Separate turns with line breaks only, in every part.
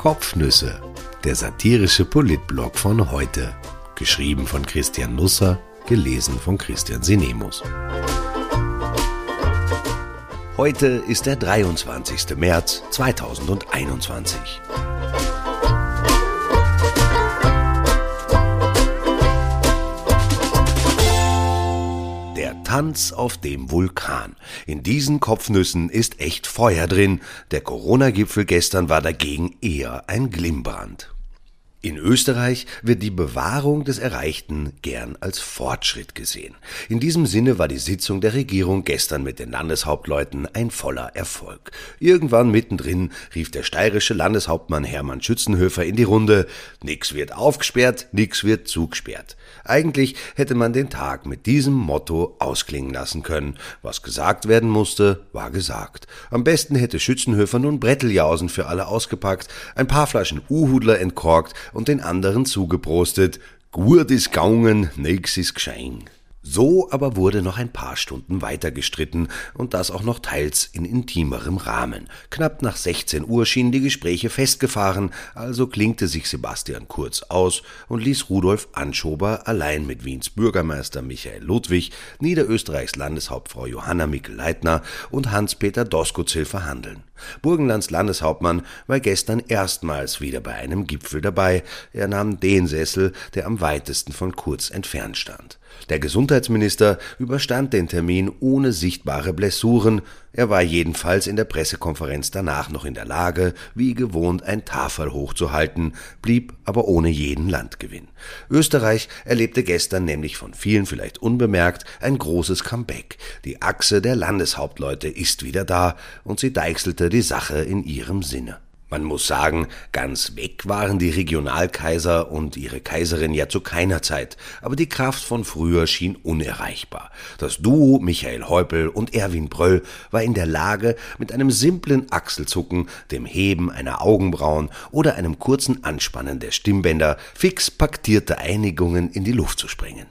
Kopfnüsse, der satirische Politblog von heute. Geschrieben von Christian Nusser, gelesen von Christian Sinemus. Heute ist der 23. März 2021. Tanz auf dem Vulkan. In diesen Kopfnüssen ist echt Feuer drin. Der Corona-Gipfel gestern war dagegen eher ein Glimmbrand. In Österreich wird die Bewahrung des Erreichten gern als Fortschritt gesehen. In diesem Sinne war die Sitzung der Regierung gestern mit den Landeshauptleuten ein voller Erfolg. Irgendwann mittendrin rief der steirische Landeshauptmann Hermann Schützenhöfer in die Runde, nix wird aufgesperrt, nix wird zugesperrt. Eigentlich hätte man den Tag mit diesem Motto ausklingen lassen können. Was gesagt werden musste, war gesagt. Am besten hätte Schützenhöfer nun Bretteljausen für alle ausgepackt, ein paar Flaschen Uhudler entkorkt und den anderen zugeprostet. Gut is gaungen, nix is gschein. So aber wurde noch ein paar Stunden weiter gestritten und das auch noch teils in intimerem Rahmen. Knapp nach 16 Uhr schienen die Gespräche festgefahren, also klingte sich Sebastian Kurz aus und ließ Rudolf Anschober allein mit Wiens Bürgermeister Michael Ludwig, Niederösterreichs Landeshauptfrau Johanna Mikl-Leitner und Hans-Peter Doskozil verhandeln. Burgenlands Landeshauptmann war gestern erstmals wieder bei einem Gipfel dabei. Er nahm den Sessel, der am weitesten von Kurz entfernt stand. Der Gesundheitsminister überstand den Termin ohne sichtbare Blessuren, er war jedenfalls in der Pressekonferenz danach noch in der Lage, wie gewohnt ein Tafel hochzuhalten, blieb aber ohne jeden Landgewinn. Österreich erlebte gestern nämlich von vielen vielleicht unbemerkt ein großes Comeback. Die Achse der Landeshauptleute ist wieder da und sie deichselte die Sache in ihrem Sinne. Man muss sagen, ganz weg waren die Regionalkaiser und ihre Kaiserin ja zu keiner Zeit, aber die Kraft von früher schien unerreichbar. Das Duo Michael Häupl und Erwin Bröll war in der Lage, mit einem simplen Achselzucken, dem Heben einer Augenbrauen oder einem kurzen Anspannen der Stimmbänder fix paktierte Einigungen in die Luft zu springen.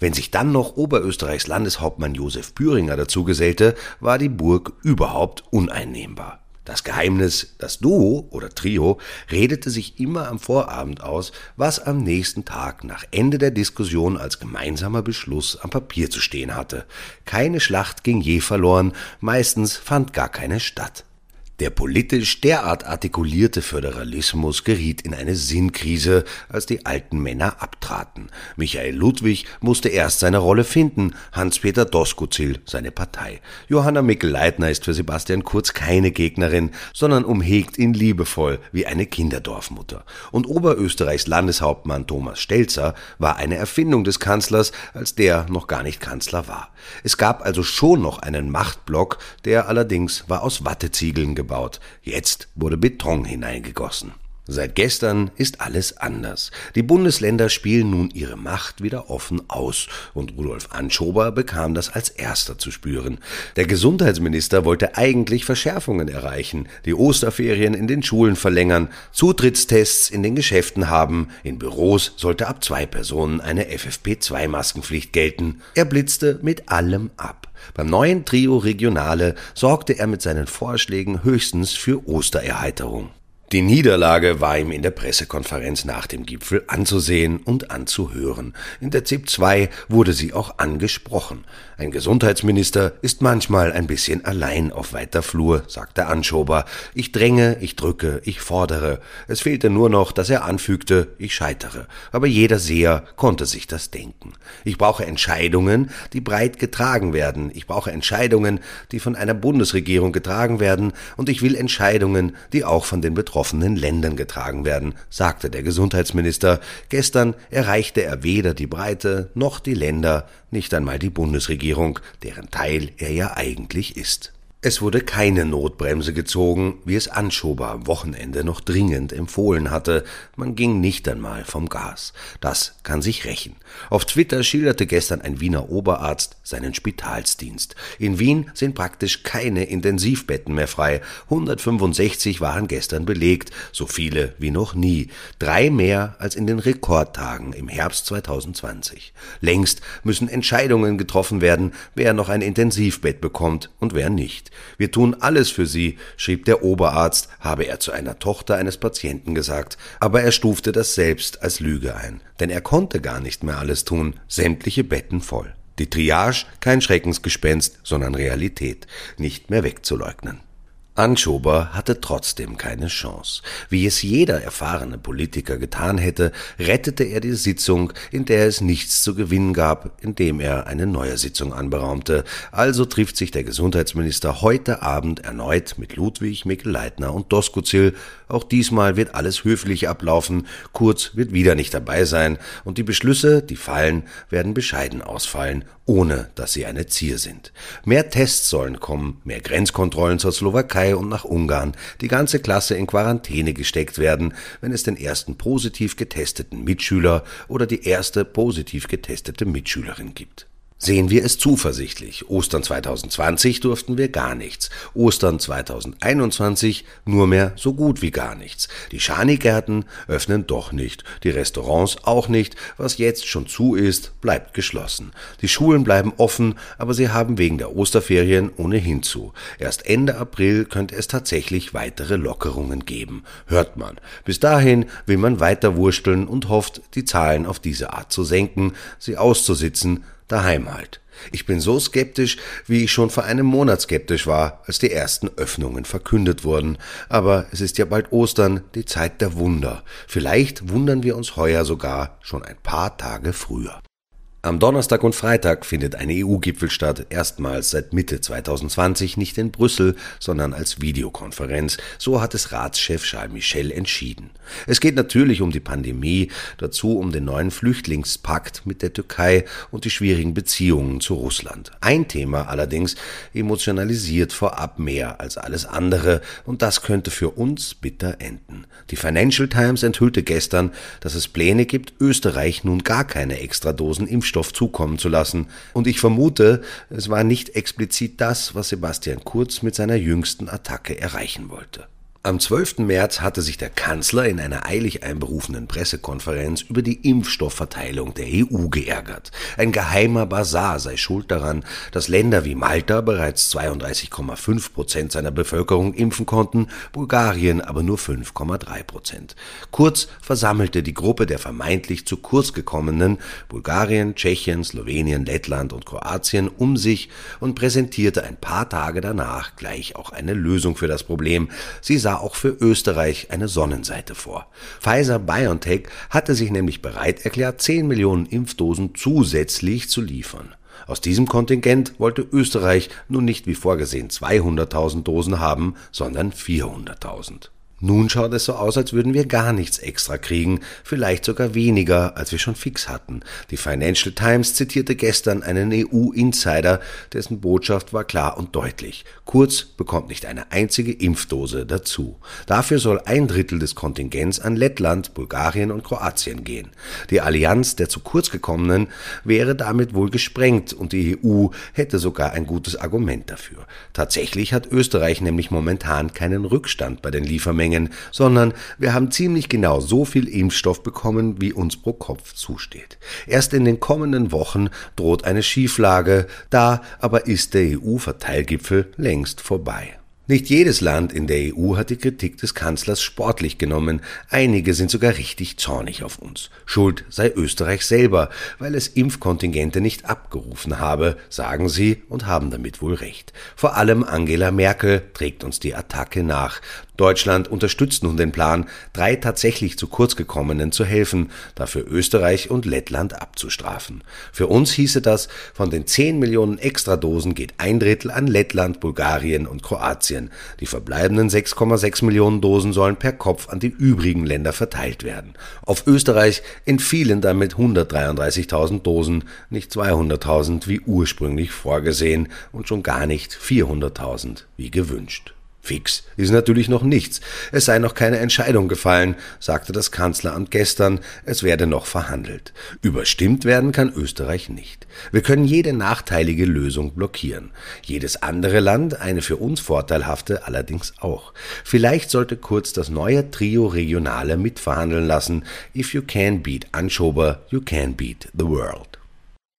Wenn sich dann noch Oberösterreichs Landeshauptmann Josef Büringer dazu gesellte, war die Burg überhaupt uneinnehmbar. Das Geheimnis, das Duo oder Trio redete sich immer am Vorabend aus, was am nächsten Tag nach Ende der Diskussion als gemeinsamer Beschluss am Papier zu stehen hatte. Keine Schlacht ging je verloren, meistens fand gar keine statt. Der politisch derart artikulierte Föderalismus geriet in eine Sinnkrise, als die alten Männer abtraten. Michael Ludwig musste erst seine Rolle finden, Hans-Peter Doskozil seine Partei. Johanna Mikl-Leitner ist für Sebastian Kurz keine Gegnerin, sondern umhegt ihn liebevoll wie eine Kinderdorfmutter. Und Oberösterreichs Landeshauptmann Thomas Stelzer war eine Erfindung des Kanzlers, als der noch gar nicht Kanzler war. Es gab also schon noch einen Machtblock, der allerdings war aus Watteziegeln gebaut gebaut, jetzt wurde Beton hineingegossen. Seit gestern ist alles anders. Die Bundesländer spielen nun ihre Macht wieder offen aus und Rudolf Anschober bekam das als erster zu spüren. Der Gesundheitsminister wollte eigentlich Verschärfungen erreichen, die Osterferien in den Schulen verlängern, Zutrittstests in den Geschäften haben, in Büros sollte ab zwei Personen eine FFP2-Maskenpflicht gelten. Er blitzte mit allem ab. Beim neuen Trio Regionale sorgte er mit seinen Vorschlägen höchstens für Ostererheiterung. Die Niederlage war ihm in der Pressekonferenz nach dem Gipfel anzusehen und anzuhören. In der ZIP 2 wurde sie auch angesprochen. Ein Gesundheitsminister ist manchmal ein bisschen allein auf weiter Flur, sagte Anschober. Ich dränge, ich drücke, ich fordere. Es fehlte nur noch, dass er anfügte, ich scheitere. Aber jeder Seher konnte sich das denken. Ich brauche Entscheidungen, die breit getragen werden. Ich brauche Entscheidungen, die von einer Bundesregierung getragen werden. Und ich will Entscheidungen, die auch von den Betroffenen betroffenen Ländern getragen werden, sagte der Gesundheitsminister. Gestern erreichte er weder die Breite noch die Länder, nicht einmal die Bundesregierung, deren Teil er ja eigentlich ist. Es wurde keine Notbremse gezogen, wie es Anschober am Wochenende noch dringend empfohlen hatte. Man ging nicht einmal vom Gas. Das kann sich rächen. Auf Twitter schilderte gestern ein Wiener Oberarzt seinen Spitalsdienst. In Wien sind praktisch keine Intensivbetten mehr frei. 165 waren gestern belegt, so viele wie noch nie. Drei mehr als in den Rekordtagen im Herbst 2020. Längst müssen Entscheidungen getroffen werden, wer noch ein Intensivbett bekommt und wer nicht. Wir tun alles für Sie, schrieb der Oberarzt, habe er zu einer Tochter eines Patienten gesagt, aber er stufte das selbst als Lüge ein, denn er konnte gar nicht mehr alles tun, sämtliche Betten voll. Die Triage kein Schreckensgespenst, sondern Realität, nicht mehr wegzuleugnen. Anschober hatte trotzdem keine Chance. Wie es jeder erfahrene Politiker getan hätte, rettete er die Sitzung, in der es nichts zu gewinnen gab, indem er eine neue Sitzung anberaumte. Also trifft sich der Gesundheitsminister heute Abend erneut mit Ludwig, Mikl-Leitner und Doskozil. Auch diesmal wird alles höflich ablaufen. Kurz wird wieder nicht dabei sein und die Beschlüsse, die fallen, werden bescheiden ausfallen, ohne dass sie eine Zier sind. Mehr Tests sollen kommen, mehr Grenzkontrollen zur Slowakei und nach Ungarn die ganze Klasse in Quarantäne gesteckt werden, wenn es den ersten positiv getesteten Mitschüler oder die erste positiv getestete Mitschülerin gibt. Sehen wir es zuversichtlich. Ostern 2020 durften wir gar nichts. Ostern 2021 nur mehr so gut wie gar nichts. Die Schanigärten öffnen doch nicht. Die Restaurants auch nicht. Was jetzt schon zu ist, bleibt geschlossen. Die Schulen bleiben offen, aber sie haben wegen der Osterferien ohnehin zu. Erst Ende April könnte es tatsächlich weitere Lockerungen geben. Hört man. Bis dahin will man weiter wursteln und hofft, die Zahlen auf diese Art zu senken, sie auszusitzen, daheim halt. Ich bin so skeptisch, wie ich schon vor einem Monat skeptisch war, als die ersten Öffnungen verkündet wurden. Aber es ist ja bald Ostern, die Zeit der Wunder. Vielleicht wundern wir uns heuer sogar schon ein paar Tage früher. Am Donnerstag und Freitag findet ein EU-Gipfel statt, erstmals seit Mitte 2020 nicht in Brüssel, sondern als Videokonferenz. So hat es Ratschef Charles Michel entschieden. Es geht natürlich um die Pandemie, dazu um den neuen Flüchtlingspakt mit der Türkei und die schwierigen Beziehungen zu Russland. Ein Thema allerdings emotionalisiert vorab mehr als alles andere und das könnte für uns bitter enden. Die Financial Times enthüllte gestern, dass es Pläne gibt, Österreich nun gar keine Extradosen Impfstoffe Impfstoff zukommen zu lassen. Und ich vermute, es war nicht explizit das, was Sebastian Kurz mit seiner jüngsten Attacke erreichen wollte. Am 12. März hatte sich der Kanzler in einer eilig einberufenen Pressekonferenz über die Impfstoffverteilung der EU geärgert. Ein geheimer Basar sei schuld daran, dass Länder wie Malta bereits 32,5 Prozent seiner Bevölkerung impfen konnten, Bulgarien aber nur 5,3 Prozent. Kurz versammelte die Gruppe der vermeintlich zu kurz gekommenen Bulgarien, Tschechien, Slowenien, Lettland und Kroatien um sich und präsentierte ein paar Tage danach gleich auch eine Lösung für das Problem. Sie sah auch für Österreich eine Sonnenseite vor. Pfizer BioNTech hatte sich nämlich bereit erklärt, 10 Millionen Impfdosen zusätzlich zu liefern. Aus diesem Kontingent wollte Österreich nun nicht wie vorgesehen 200.000 Dosen haben, sondern 400.000. Nun schaut es so aus, als würden wir gar nichts extra kriegen, vielleicht sogar weniger, als wir schon fix hatten. Die Financial Times zitierte gestern einen EU-Insider, dessen Botschaft war klar und deutlich. Kurz bekommt nicht eine einzige Impfdose dazu. Dafür soll ein Drittel des Kontingents an Lettland, Bulgarien und Kroatien gehen. Die Allianz der zu kurz gekommenen wäre damit wohl gesprengt und die EU hätte sogar ein gutes Argument dafür. Tatsächlich hat Österreich nämlich momentan keinen Rückstand bei den Liefermengen Mengen, sondern wir haben ziemlich genau so viel Impfstoff bekommen, wie uns pro Kopf zusteht. Erst in den kommenden Wochen droht eine Schieflage, da aber ist der EU-Verteilgipfel längst vorbei. Nicht jedes Land in der EU hat die Kritik des Kanzlers sportlich genommen, einige sind sogar richtig zornig auf uns. Schuld sei Österreich selber, weil es Impfkontingente nicht abgerufen habe, sagen sie und haben damit wohl recht. Vor allem Angela Merkel trägt uns die Attacke nach. Deutschland unterstützt nun den Plan, drei tatsächlich zu kurz gekommenen zu helfen, dafür Österreich und Lettland abzustrafen. Für uns hieße das, von den 10 Millionen Extradosen geht ein Drittel an Lettland, Bulgarien und Kroatien. Die verbleibenden 6,6 Millionen Dosen sollen per Kopf an die übrigen Länder verteilt werden. Auf Österreich entfielen damit 133.000 Dosen, nicht 200.000 wie ursprünglich vorgesehen und schon gar nicht 400.000 wie gewünscht. Fix ist natürlich noch nichts. Es sei noch keine Entscheidung gefallen, sagte das Kanzleramt gestern. Es werde noch verhandelt. Überstimmt werden kann Österreich nicht. Wir können jede nachteilige Lösung blockieren. Jedes andere Land eine für uns vorteilhafte allerdings auch. Vielleicht sollte Kurz das neue Trio Regionale mitverhandeln lassen. If you can beat Anschober, you can beat the world.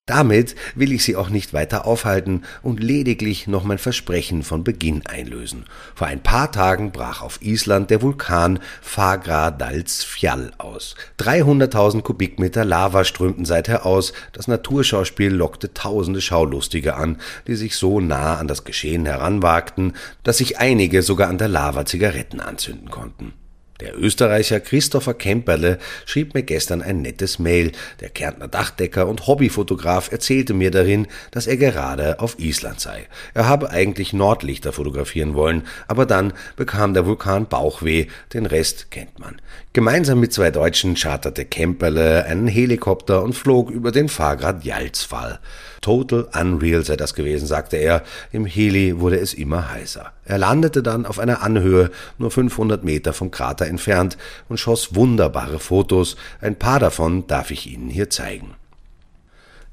Damit will ich Sie auch nicht weiter aufhalten und lediglich noch mein Versprechen von Beginn einlösen. Vor ein paar Tagen brach auf Island der Vulkan Fagradalsfjall aus. 300.000 Kubikmeter Lava strömten seither aus. Das Naturschauspiel lockte tausende Schaulustige an, die sich so nah an das Geschehen heranwagten, dass sich einige sogar an der Lava Zigaretten anzünden konnten. Der Österreicher Christopher Kemperle schrieb mir gestern ein nettes Mail. Der Kärntner Dachdecker und Hobbyfotograf erzählte mir darin, dass er gerade auf Island sei. Er habe eigentlich Nordlichter fotografieren wollen, aber dann bekam der Vulkan Bauchweh, den Rest kennt man. Gemeinsam mit zwei Deutschen charterte Kemperle einen Helikopter und flog über den Fahrgrad Jalzfall. Total unreal sei das gewesen, sagte er. Im Heli wurde es immer heißer. Er landete dann auf einer Anhöhe, nur 500 Meter vom Krater entfernt, und schoss wunderbare Fotos. Ein paar davon darf ich Ihnen hier zeigen.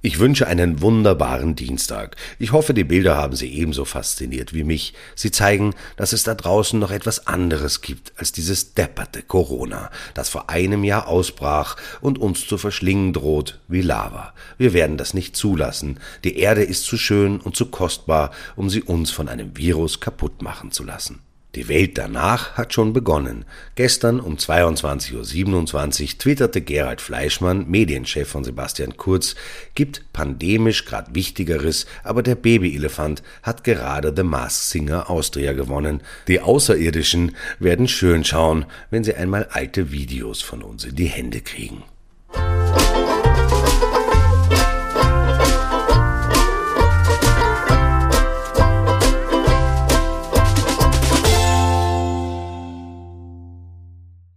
Ich wünsche einen wunderbaren Dienstag. Ich hoffe, die Bilder haben Sie ebenso fasziniert wie mich. Sie zeigen, dass es da draußen noch etwas anderes gibt als dieses depperte Corona, das vor einem Jahr ausbrach und uns zu verschlingen droht wie Lava. Wir werden das nicht zulassen. Die Erde ist zu schön und zu kostbar, um sie uns von einem Virus kaputt machen zu lassen. Die Welt danach hat schon begonnen. Gestern um 22.27 Uhr twitterte Gerald Fleischmann, Medienchef von Sebastian Kurz, gibt pandemisch grad Wichtigeres, aber der Babyelefant hat gerade The Mask Singer Austria gewonnen. Die Außerirdischen werden schön schauen, wenn sie einmal alte Videos von uns in die Hände kriegen.